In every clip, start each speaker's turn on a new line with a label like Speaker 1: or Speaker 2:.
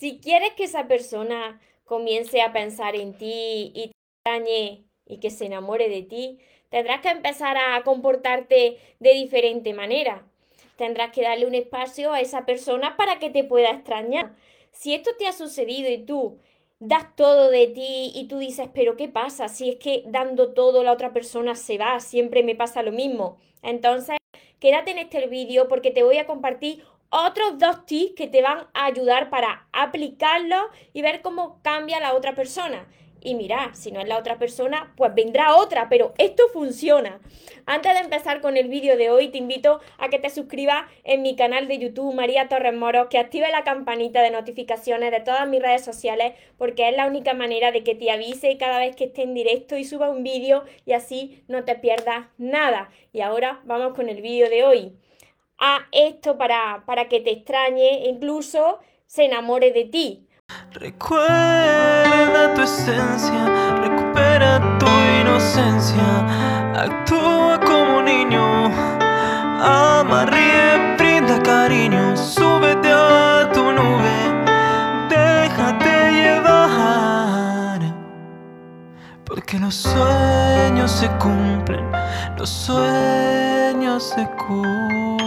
Speaker 1: Si quieres que esa persona comience a pensar en ti y te extrañe y que se enamore de ti, tendrás que empezar a comportarte de diferente manera. Tendrás que darle un espacio a esa persona para que te pueda extrañar. Si esto te ha sucedido y tú das todo de ti y tú dices, pero ¿qué pasa? Si es que dando todo la otra persona se va, siempre me pasa lo mismo. Entonces, quédate en este vídeo porque te voy a compartir otros dos tips que te van a ayudar para aplicarlo y ver cómo cambia la otra persona. Y mira, si no es la otra persona, pues vendrá otra, pero esto funciona. Antes de empezar con el vídeo de hoy, te invito a que te suscribas en mi canal de YouTube, María Torres Moros, que active la campanita de notificaciones de todas mis redes sociales, porque es la única manera de que te avise cada vez que esté en directo y suba un vídeo y así no te pierdas nada. Y ahora vamos con el vídeo de hoy. A esto para, para que te extrañe, incluso se enamore de ti.
Speaker 2: Recuerda tu esencia, recupera tu inocencia, actúa como niño, ama, ríe, brinda cariño, súbete a tu nube, déjate llevar, porque los sueños se cumplen, los sueños se cumplen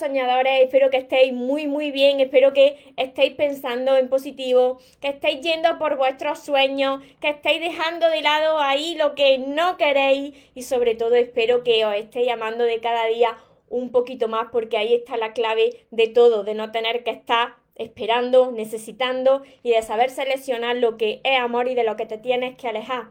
Speaker 1: soñadores, espero que estéis muy muy bien, espero que estéis pensando en positivo, que estéis yendo por vuestros sueños, que estéis dejando de lado ahí lo que no queréis y sobre todo espero que os estéis amando de cada día un poquito más porque ahí está la clave de todo, de no tener que estar esperando, necesitando y de saber seleccionar lo que es amor y de lo que te tienes que alejar.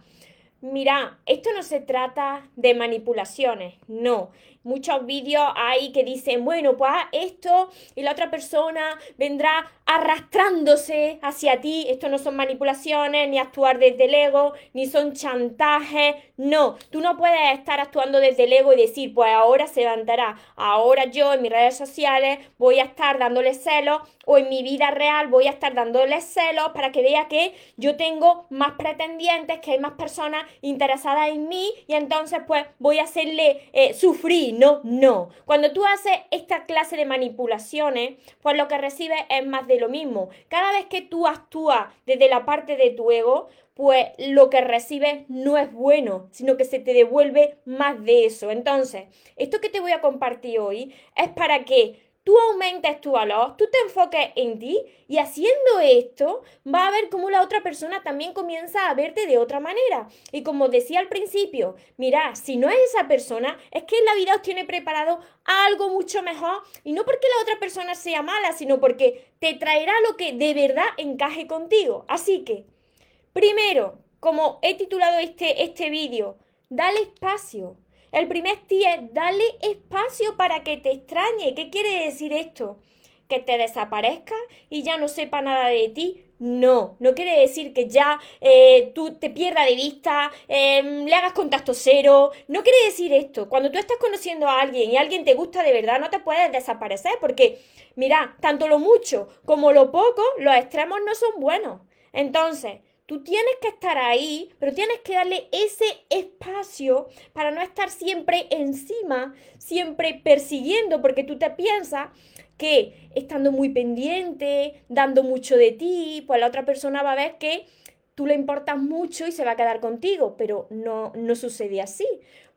Speaker 1: Mira, esto no se trata de manipulaciones, no. Muchos vídeos hay que dicen, bueno, pues esto y la otra persona vendrá arrastrándose hacia ti. Esto no son manipulaciones, ni actuar desde el ego, ni son chantajes. No, tú no puedes estar actuando desde el ego y decir, pues ahora se levantará. Ahora yo en mis redes sociales voy a estar dándole celos o en mi vida real voy a estar dándole celos para que vea que yo tengo más pretendientes, que hay más personas interesadas en mí y entonces pues voy a hacerle eh, sufrir. No, no. Cuando tú haces esta clase de manipulaciones, pues lo que recibes es más de lo mismo. Cada vez que tú actúas desde la parte de tu ego, pues lo que recibes no es bueno, sino que se te devuelve más de eso. Entonces, esto que te voy a compartir hoy es para que tú aumentes tu valor, tú te enfoques en ti y haciendo esto va a ver cómo la otra persona también comienza a verte de otra manera. Y como decía al principio, mira, si no es esa persona, es que la vida os tiene preparado algo mucho mejor y no porque la otra persona sea mala, sino porque te traerá lo que de verdad encaje contigo. Así que, primero, como he titulado este, este vídeo, dale espacio. El primer tip es darle espacio para que te extrañe. ¿Qué quiere decir esto? Que te desaparezca y ya no sepa nada de ti. No, no quiere decir que ya eh, tú te pierdas de vista, em, le hagas contacto cero. No quiere decir esto. Cuando tú estás conociendo a alguien y alguien te gusta de verdad, no te puedes desaparecer porque, mira, tanto lo mucho como lo poco, los extremos no son buenos. Entonces, Tú tienes que estar ahí, pero tienes que darle ese espacio para no estar siempre encima, siempre persiguiendo, porque tú te piensas que estando muy pendiente, dando mucho de ti, pues la otra persona va a ver que tú le importas mucho y se va a quedar contigo, pero no, no sucede así,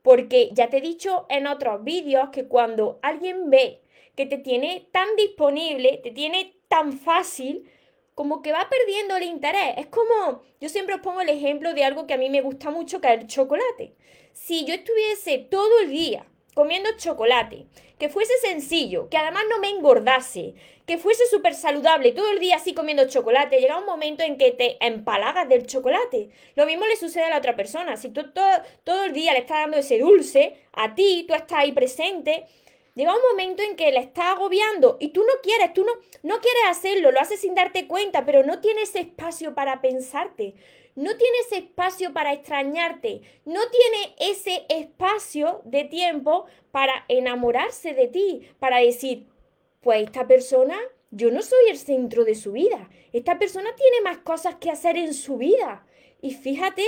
Speaker 1: porque ya te he dicho en otros vídeos que cuando alguien ve que te tiene tan disponible, te tiene tan fácil, como que va perdiendo el interés. Es como, yo siempre os pongo el ejemplo de algo que a mí me gusta mucho, que es el chocolate. Si yo estuviese todo el día comiendo chocolate, que fuese sencillo, que además no me engordase, que fuese súper saludable, todo el día así comiendo chocolate, llega un momento en que te empalagas del chocolate. Lo mismo le sucede a la otra persona. Si tú todo, todo el día le estás dando ese dulce, a ti, tú estás ahí presente, Llega un momento en que la está agobiando y tú no quieres, tú no, no quieres hacerlo, lo haces sin darte cuenta, pero no tienes espacio para pensarte, no tienes espacio para extrañarte, no tiene ese espacio de tiempo para enamorarse de ti, para decir, pues esta persona, yo no soy el centro de su vida, esta persona tiene más cosas que hacer en su vida. Y fíjate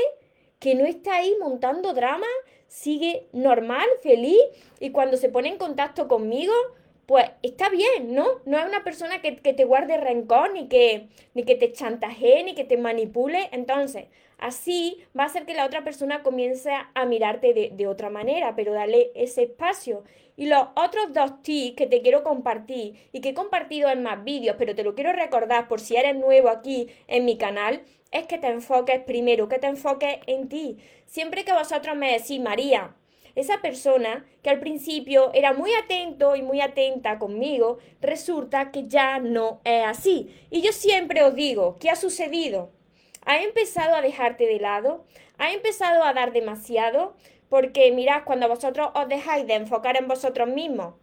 Speaker 1: que no está ahí montando drama, sigue normal, feliz y cuando se pone en contacto conmigo, pues está bien, ¿no? No es una persona que, te guarde rencor, ni que, ni que te chantajee, ni que te manipule. Entonces, así va a hacer que la otra persona comience a mirarte de, de otra manera, pero dale ese espacio. Y los otros dos tips que te quiero compartir y que he compartido en más vídeos, pero te lo quiero recordar por si eres nuevo aquí en mi canal, es que te enfoques primero, que te enfoques en ti. Siempre que vosotros me decís, María, esa persona que al principio era muy atento y muy atenta conmigo, resulta que ya no es así. Y yo siempre os digo, ¿qué ha sucedido? ¿Ha empezado a dejarte de lado? ¿Ha empezado a dar demasiado? Porque mirad, cuando vosotros os dejáis de enfocar en vosotros mismos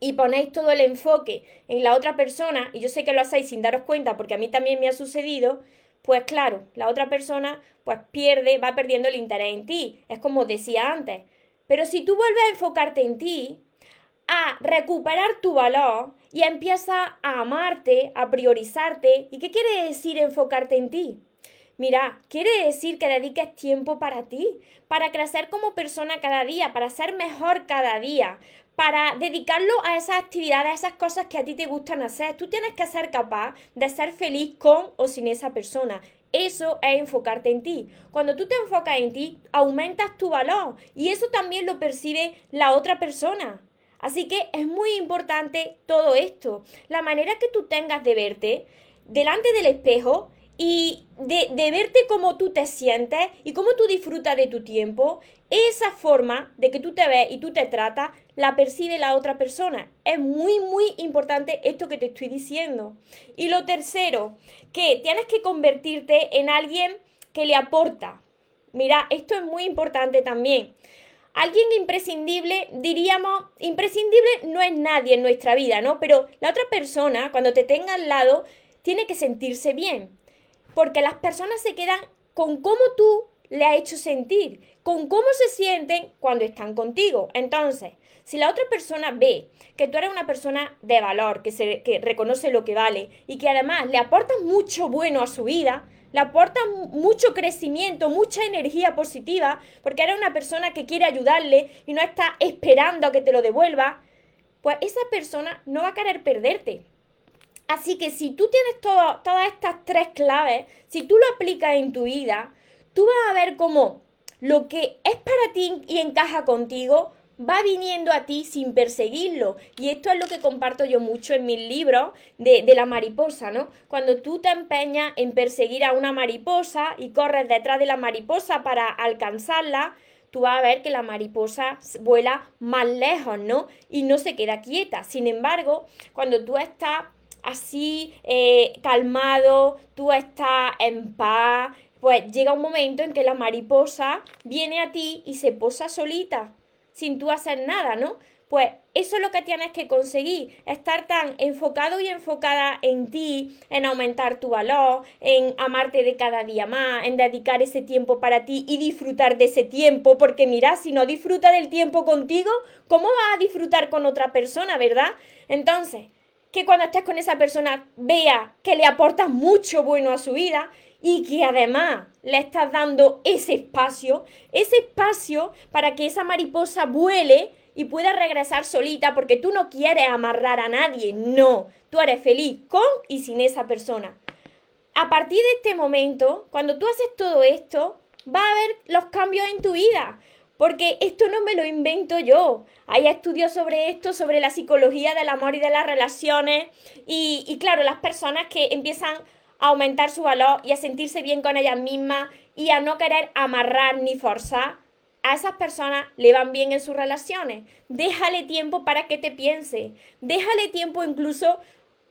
Speaker 1: y ponéis todo el enfoque en la otra persona, y yo sé que lo hacéis sin daros cuenta porque a mí también me ha sucedido, pues claro, la otra persona pues pierde, va perdiendo el interés en ti. Es como decía antes, pero si tú vuelves a enfocarte en ti, a recuperar tu valor y empiezas a amarte, a priorizarte, ¿y qué quiere decir enfocarte en ti? Mira, quiere decir que dediques tiempo para ti, para crecer como persona cada día, para ser mejor cada día, para dedicarlo a esas actividades, a esas cosas que a ti te gustan hacer. Tú tienes que ser capaz de ser feliz con o sin esa persona. Eso es enfocarte en ti. Cuando tú te enfocas en ti, aumentas tu valor y eso también lo percibe la otra persona. Así que es muy importante todo esto. La manera que tú tengas de verte delante del espejo y de, verte cómo tú te sientes y cómo tú disfrutas de tu tiempo, esa forma de que tú te ves y tú te tratas, la percibe la otra persona. Es muy, muy importante esto que te estoy diciendo. Y lo tercero, que tienes que convertirte en alguien que le aporta. Mira, esto es muy importante también. Alguien imprescindible, diríamos, imprescindible no es nadie en nuestra vida, ¿no? Pero la otra persona, cuando te tenga al lado, tiene que sentirse bien porque las personas se quedan con cómo tú le has hecho sentir, con cómo se sienten cuando están contigo. Entonces, si la otra persona ve que tú eres una persona de valor, que, se, reconoce lo que vale y que además le aportas mucho bueno a su vida, le aportas mucho crecimiento, mucha energía positiva, porque eres una persona que quiere ayudarle y no está esperando a que te lo devuelva, pues esa persona no va a querer perderte. Así que si tú tienes todas estas tres claves, si tú lo aplicas en tu vida, tú vas a ver cómo lo que es para ti y encaja contigo va viniendo a ti sin perseguirlo. Y esto es lo que comparto yo mucho en mis libros de, de, la mariposa, ¿no? Cuando tú te empeñas en perseguir a una mariposa y corres detrás de la mariposa para alcanzarla, tú vas a ver que la mariposa vuela más lejos, ¿no? Y no se queda quieta. Sin embargo, cuando tú estás así eh, calmado, tú estás en paz, pues llega un momento en que la mariposa viene a ti y se posa solita, sin tú hacer nada, ¿no? Pues eso es lo que tienes que conseguir, estar tan enfocado y enfocada en ti, en aumentar tu valor, en amarte de cada día más, en dedicar ese tiempo para ti y disfrutar de ese tiempo, porque mira, si no disfrutas del tiempo contigo, ¿cómo vas a disfrutar con otra persona, verdad? Entonces, que cuando estés con esa persona vea que le aportas mucho bueno a su vida y que además le estás dando ese espacio, ese espacio para que esa mariposa vuele y pueda regresar solita porque tú no quieres amarrar a nadie, no, tú eres feliz con y sin esa persona. A partir de este momento, cuando tú haces todo esto, va a haber los cambios en tu vida. Porque esto no me lo invento yo. Hay estudios sobre esto, sobre la psicología del amor y de las relaciones. Y, claro, las personas que empiezan a aumentar su valor y a sentirse bien con ellas mismas y a no querer amarrar ni forzar, a esas personas le van bien en sus relaciones. Déjale tiempo para que te piense. Déjale tiempo incluso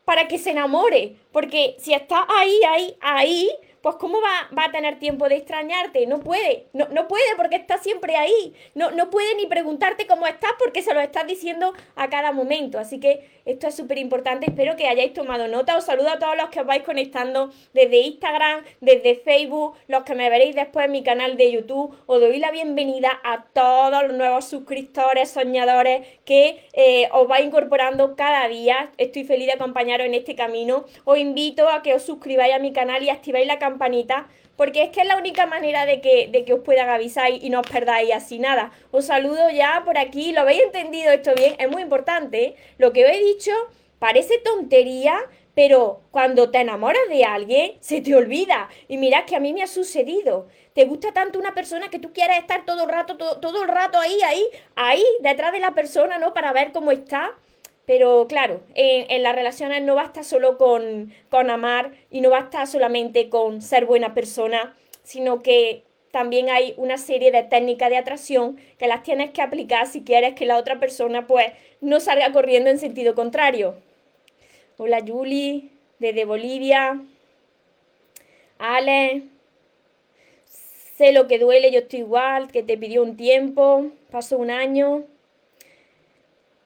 Speaker 1: para que se enamore. Porque si está ahí, ahí, ahí, pues ¿cómo va, a tener tiempo de extrañarte? No puede, no, no puede porque está siempre ahí. No, no puede ni preguntarte cómo estás porque se lo estás diciendo a cada momento. Así que esto es súper importante. Espero que hayáis tomado nota. Os saludo a todos los que os vais conectando desde Instagram, desde Facebook, los que me veréis después en mi canal de YouTube. Os doy la bienvenida a todos los nuevos suscriptores, soñadores que eh, os vais incorporando cada día. Estoy feliz de acompañaros en este camino. Os invito a que os suscribáis a mi canal y activéis la campanita porque es que es la única manera de que, de que os puedan avisar y no os perdáis así nada. Os saludo ya por aquí, ¿lo habéis entendido esto bien? Es muy importante. ¿eh? Lo que os he dicho parece tontería, pero cuando te enamoras de alguien, se te olvida. Y mirad que a mí me ha sucedido. Te gusta tanto una persona que tú quieres estar todo el rato, todo, todo el rato ahí, ahí, ahí, detrás de la persona, ¿no? Para ver cómo está. Pero claro, en, las relaciones no basta solo con, con amar y no basta solamente con ser buena persona, sino que también hay una serie de técnicas de atracción que las tienes que aplicar si quieres que la otra persona pues no salga corriendo en sentido contrario. Hola Julie, desde Bolivia. Ale, sé lo que duele, yo estoy igual, que te pidió un tiempo, pasó un año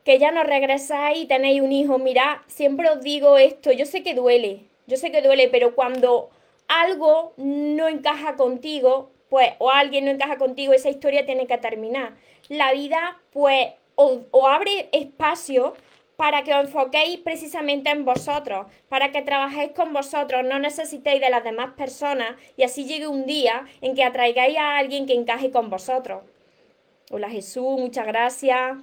Speaker 1: que ya no regresáis y tenéis un hijo, mirad, siempre os digo esto, yo sé que duele, yo sé que duele, pero cuando algo no encaja contigo, pues, o alguien no encaja contigo, esa historia tiene que terminar. La vida, pues, o, abre espacio para que os enfoquéis precisamente en vosotros, para que trabajéis con vosotros, no necesitéis de las demás personas y así llegue un día en que atraigáis a alguien que encaje con vosotros. Hola Jesús, muchas gracias.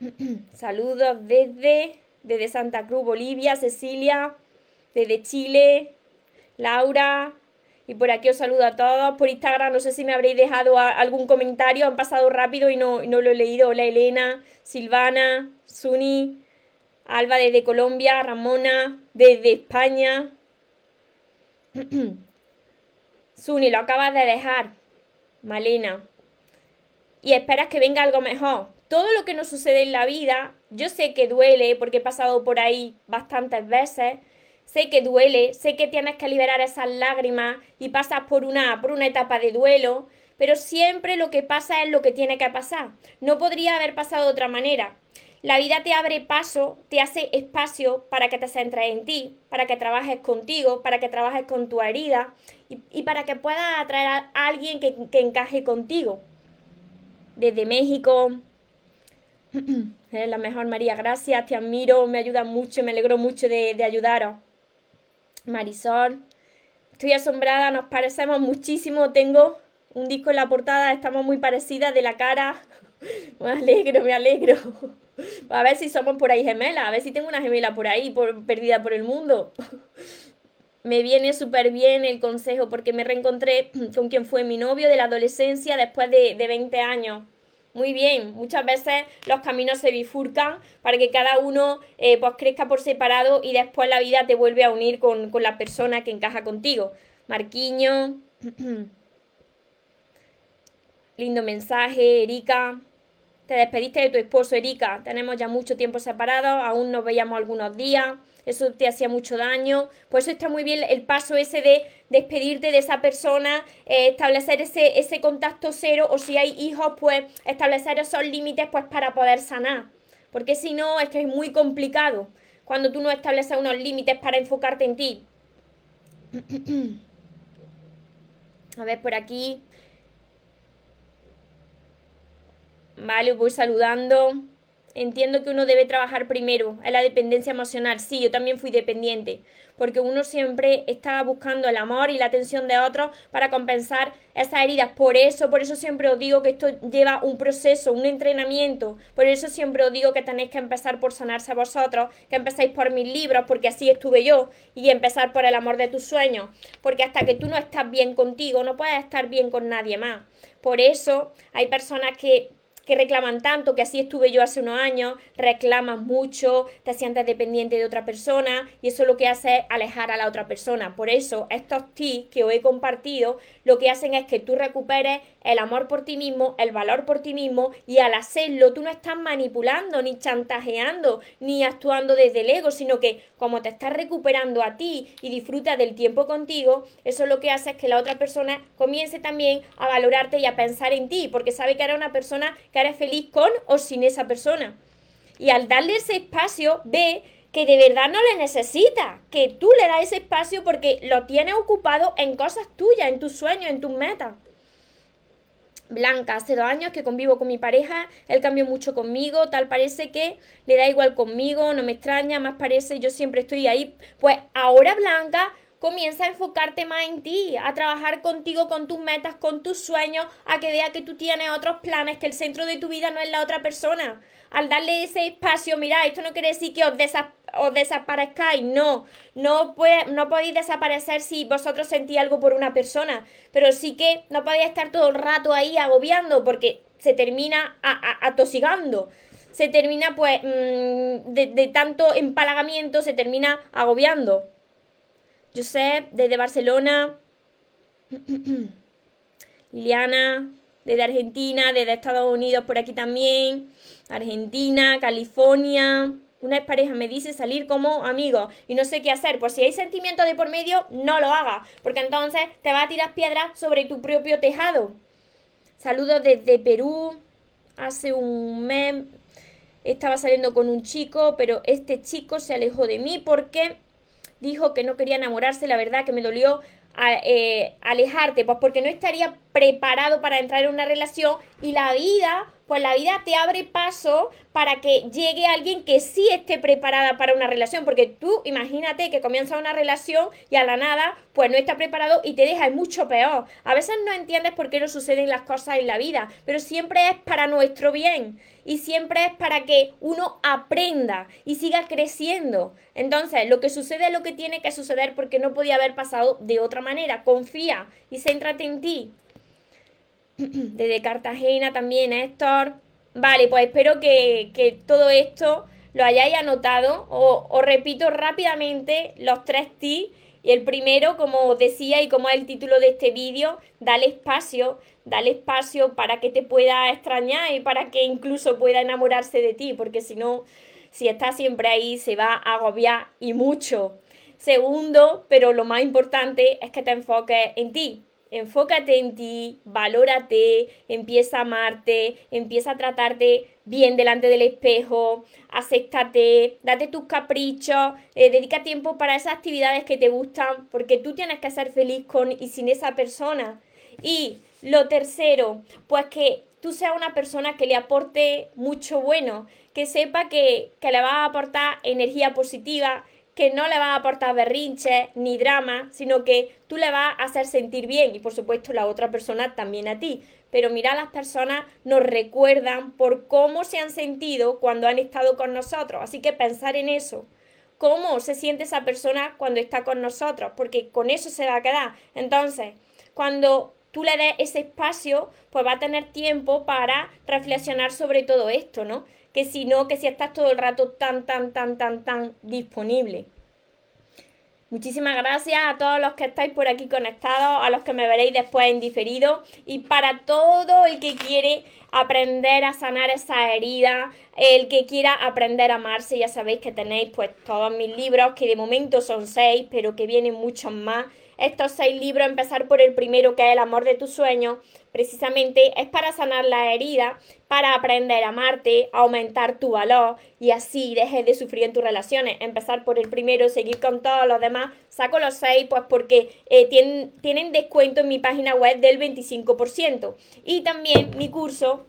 Speaker 1: Saludos desde, desde Santa Cruz, Bolivia, Cecilia, desde Chile, Laura. Y por aquí os saludo a todos. Por Instagram no sé si me habréis dejado algún comentario. Han pasado rápido y no, no lo he leído. Hola Elena, Silvana, Suni, Alba desde Colombia, Ramona desde España. Suni, lo acabas de dejar. Malena. Y esperas que venga algo mejor todo lo que nos sucede en la vida, yo sé que duele porque he pasado por ahí bastantes veces, sé que duele, sé que tienes que liberar esas lágrimas y pasas por una, por una etapa de duelo, pero siempre lo que pasa es lo que tiene que pasar. No podría haber pasado de otra manera. La vida te abre paso, te hace espacio para que te centres en ti, para que trabajes contigo, para que trabajes con tu herida y, para que puedas atraer a alguien que, que encaje contigo. Desde México, Eres la mejor, María. Gracias, te admiro, me ayuda mucho, me alegro mucho de, de ayudaros. Marisol, estoy asombrada, nos parecemos muchísimo. Tengo un disco en la portada, estamos muy parecidas de la cara. Me alegro, me alegro. A ver si somos por ahí gemelas, a ver si tengo una gemela por ahí, por, perdida por el mundo. Me viene súper bien el consejo porque me reencontré con quien fue mi novio de la adolescencia después de, de 20 años muy bien. Muchas veces los caminos se bifurcan para que cada uno eh, pues crezca por separado y después la vida te vuelve a unir con, con la persona que encaja contigo. Marquiño. Lindo mensaje, Erika. Te despediste de tu esposo, Erika. Tenemos ya mucho tiempo separados, aún nos veíamos algunos días eso te hacía mucho daño. Por eso está muy bien el paso ese de despedirte de esa persona, eh, establecer ese, ese contacto cero o si hay hijos, pues establecer esos límites pues para poder sanar. Porque si no, es que es muy complicado cuando tú no estableces unos límites para enfocarte en ti. A ver, por aquí. Vale, voy saludando. Entiendo que uno debe trabajar primero en la dependencia emocional. Sí, yo también fui dependiente, porque uno siempre estaba buscando el amor y la atención de otros para compensar esas heridas. Por eso, por eso siempre os digo que esto lleva un proceso, un entrenamiento. Por eso siempre os digo que tenéis que empezar por sanarse a vosotros, que empecéis por mis libros, porque así estuve yo, y empezar por el amor de tus sueños, porque hasta que tú no estás bien contigo, no puedes estar bien con nadie más. Por eso hay personas que que reclaman tanto, que así estuve yo hace unos años, reclaman mucho, te sientes dependiente de otra persona y eso lo que hace es alejar a la otra persona. Por eso estos tips que os he compartido lo que hacen es que tú recuperes el amor por ti mismo, el valor por ti mismo y al hacerlo tú no estás manipulando, ni chantajeando, ni actuando desde el ego, sino que como te estás recuperando a ti y disfrutas del tiempo contigo, eso lo que hace es que la otra persona comience también a valorarte y a pensar en ti, porque sabe que eres una persona que eres feliz con o sin esa persona. Y al darle ese espacio, ve que de verdad no le necesita, que tú le das ese espacio porque lo tienes ocupado en cosas tuyas, en tus sueños, en tus metas. Blanca, hace dos años que convivo con mi pareja, él cambió mucho conmigo, tal parece que le da igual conmigo, no me extraña, más parece, yo siempre estoy ahí. Pues ahora Blanca comienza a enfocarte más en ti, a trabajar contigo, con tus metas, con tus sueños, a que vea que tú tienes otros planes, que el centro de tu vida no es la otra persona. Al darle ese espacio, mira, esto no quiere decir que os, desaparezcáis, no, no, podéis desaparecer si vosotros sentís algo por una persona, pero sí que no podéis estar todo el rato ahí agobiando porque se termina atosigando se termina pues mm, de, tanto empalagamiento, se termina agobiando. Josep, desde Barcelona. Liliana, desde Argentina, desde Estados Unidos por aquí también. Argentina, California. Una pareja me dice salir como amigos y no sé qué hacer. Pues si hay sentimiento de por medio, no lo hagas, porque entonces te va a tirar piedras sobre tu propio tejado. Saludos desde Perú. Hace un mes estaba saliendo con un chico, pero este chico se alejó de mí porque dijo que no quería enamorarse, la verdad que me dolió eh, alejarte, pues porque no estaría preparado para entrar en una relación y la vida, pues la vida te abre paso para que llegue alguien que sí esté preparada para una relación, porque tú imagínate que comienza una relación y a la nada, pues no está preparado y te deja, es mucho peor. A veces no entiendes por qué no suceden las cosas en la vida, pero siempre es para nuestro bien y siempre es para que uno aprenda y siga creciendo. Entonces, lo que sucede es lo que tiene que suceder porque no podía haber pasado de otra manera. Confía y céntrate en ti. Desde Cartagena también, Héctor. Vale, pues espero que, todo esto lo hayáis anotado. Os repito rápidamente los tres tips y el primero, como decía y como es el título de este vídeo, dale espacio, dale espacio para que te pueda extrañar y para que incluso pueda enamorarse de ti, porque si no, si está siempre ahí, se va a agobiar y mucho. Segundo, pero lo más importante es que te enfoques en ti, enfócate en ti, valórate, empieza a amarte, empieza a tratarte bien delante del espejo, acéptate, date tus caprichos, eh, dedica tiempo para esas actividades que te gustan, porque tú tienes que ser feliz con y sin esa persona. Y lo tercero, pues que tú seas una persona que le aporte mucho bueno, que sepa que, que le va a aportar energía positiva, que no le va a aportar berrinches ni drama, sino que tú le vas a hacer sentir bien y por supuesto la otra persona también a ti. Pero mira, las personas nos recuerdan por cómo se han sentido cuando han estado con nosotros, así que pensar en eso. ¿Cómo se siente esa persona cuando está con nosotros? Porque con eso se va a quedar. Entonces, cuando tú le des ese espacio, pues va a tener tiempo para reflexionar sobre todo esto, ¿no? Que si no, que si estás todo el rato tan, tan, tan, tan, tan disponible. Muchísimas gracias a todos los que estáis por aquí conectados, a los que me veréis después en diferido y para todo el que quiere aprender a sanar esa herida, el que quiera aprender a amarse, ya sabéis que tenéis pues todos mis libros, que de momento son seis, pero que vienen muchos más estos seis libros, empezar por el primero, que es El amor de tus sueños, precisamente es para sanar la herida, para aprender a amarte, aumentar tu valor y así dejes de sufrir en tus relaciones. Empezar por el primero, seguir con todos los demás. Saco los seis, pues porque eh, tienen, tienen descuento en mi página web del 25%. Y también mi curso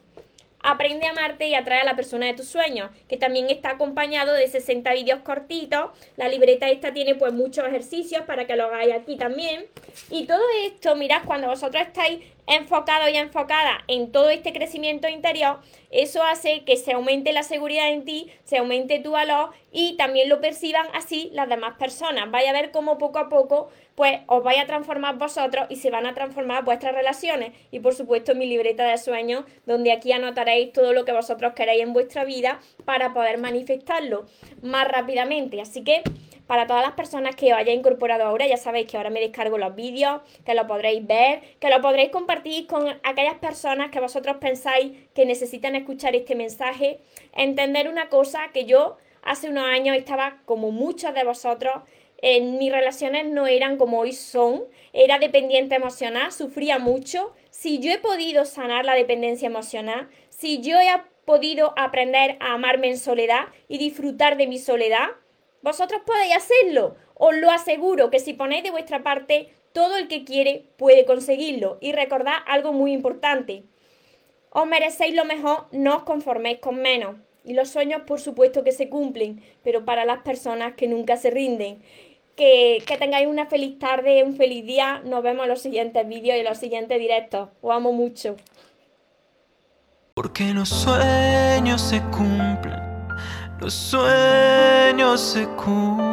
Speaker 1: Aprende a amarte y atrae a la persona de tus sueños, que también está acompañado de 60 vídeos cortitos. La libreta esta tiene pues muchos ejercicios para que lo hagáis aquí también. Y todo esto, mirad, cuando vosotros estáis enfocado y enfocada en todo este crecimiento interior, eso hace que se aumente la seguridad en ti, se aumente tu valor y también lo perciban así las demás personas. Vaya a ver cómo poco a poco pues os vais a transformar vosotros y se van a transformar vuestras relaciones. Y por supuesto mi libreta de sueños, donde aquí anotaréis todo lo que vosotros queréis en vuestra vida para poder manifestarlo más rápidamente. Así que para todas las personas que os hayáis incorporado ahora, ya sabéis que ahora me descargo los vídeos, que lo podréis ver, que lo podréis compartir con aquellas personas que vosotros pensáis que necesitan escuchar este mensaje. Entender una cosa que yo hace unos años estaba como muchos de vosotros mis relaciones no eran como hoy son, era dependiente emocional, sufría mucho. Si yo he podido sanar la dependencia emocional, si yo he podido aprender a amarme en soledad y disfrutar de mi soledad, vosotros podéis hacerlo. Os lo aseguro que si ponéis de vuestra parte, todo el que quiere puede conseguirlo. Y recordad algo muy importante. Os merecéis lo mejor, no os conforméis con menos. Y los sueños, por supuesto, que se cumplen, pero para las personas que nunca se rinden. Que, que tengáis una feliz tarde, un feliz día. Nos vemos en los siguientes vídeos y en los siguientes directos. Os amo mucho.
Speaker 2: Porque los sueños se cumplen, los sueños se cumplen.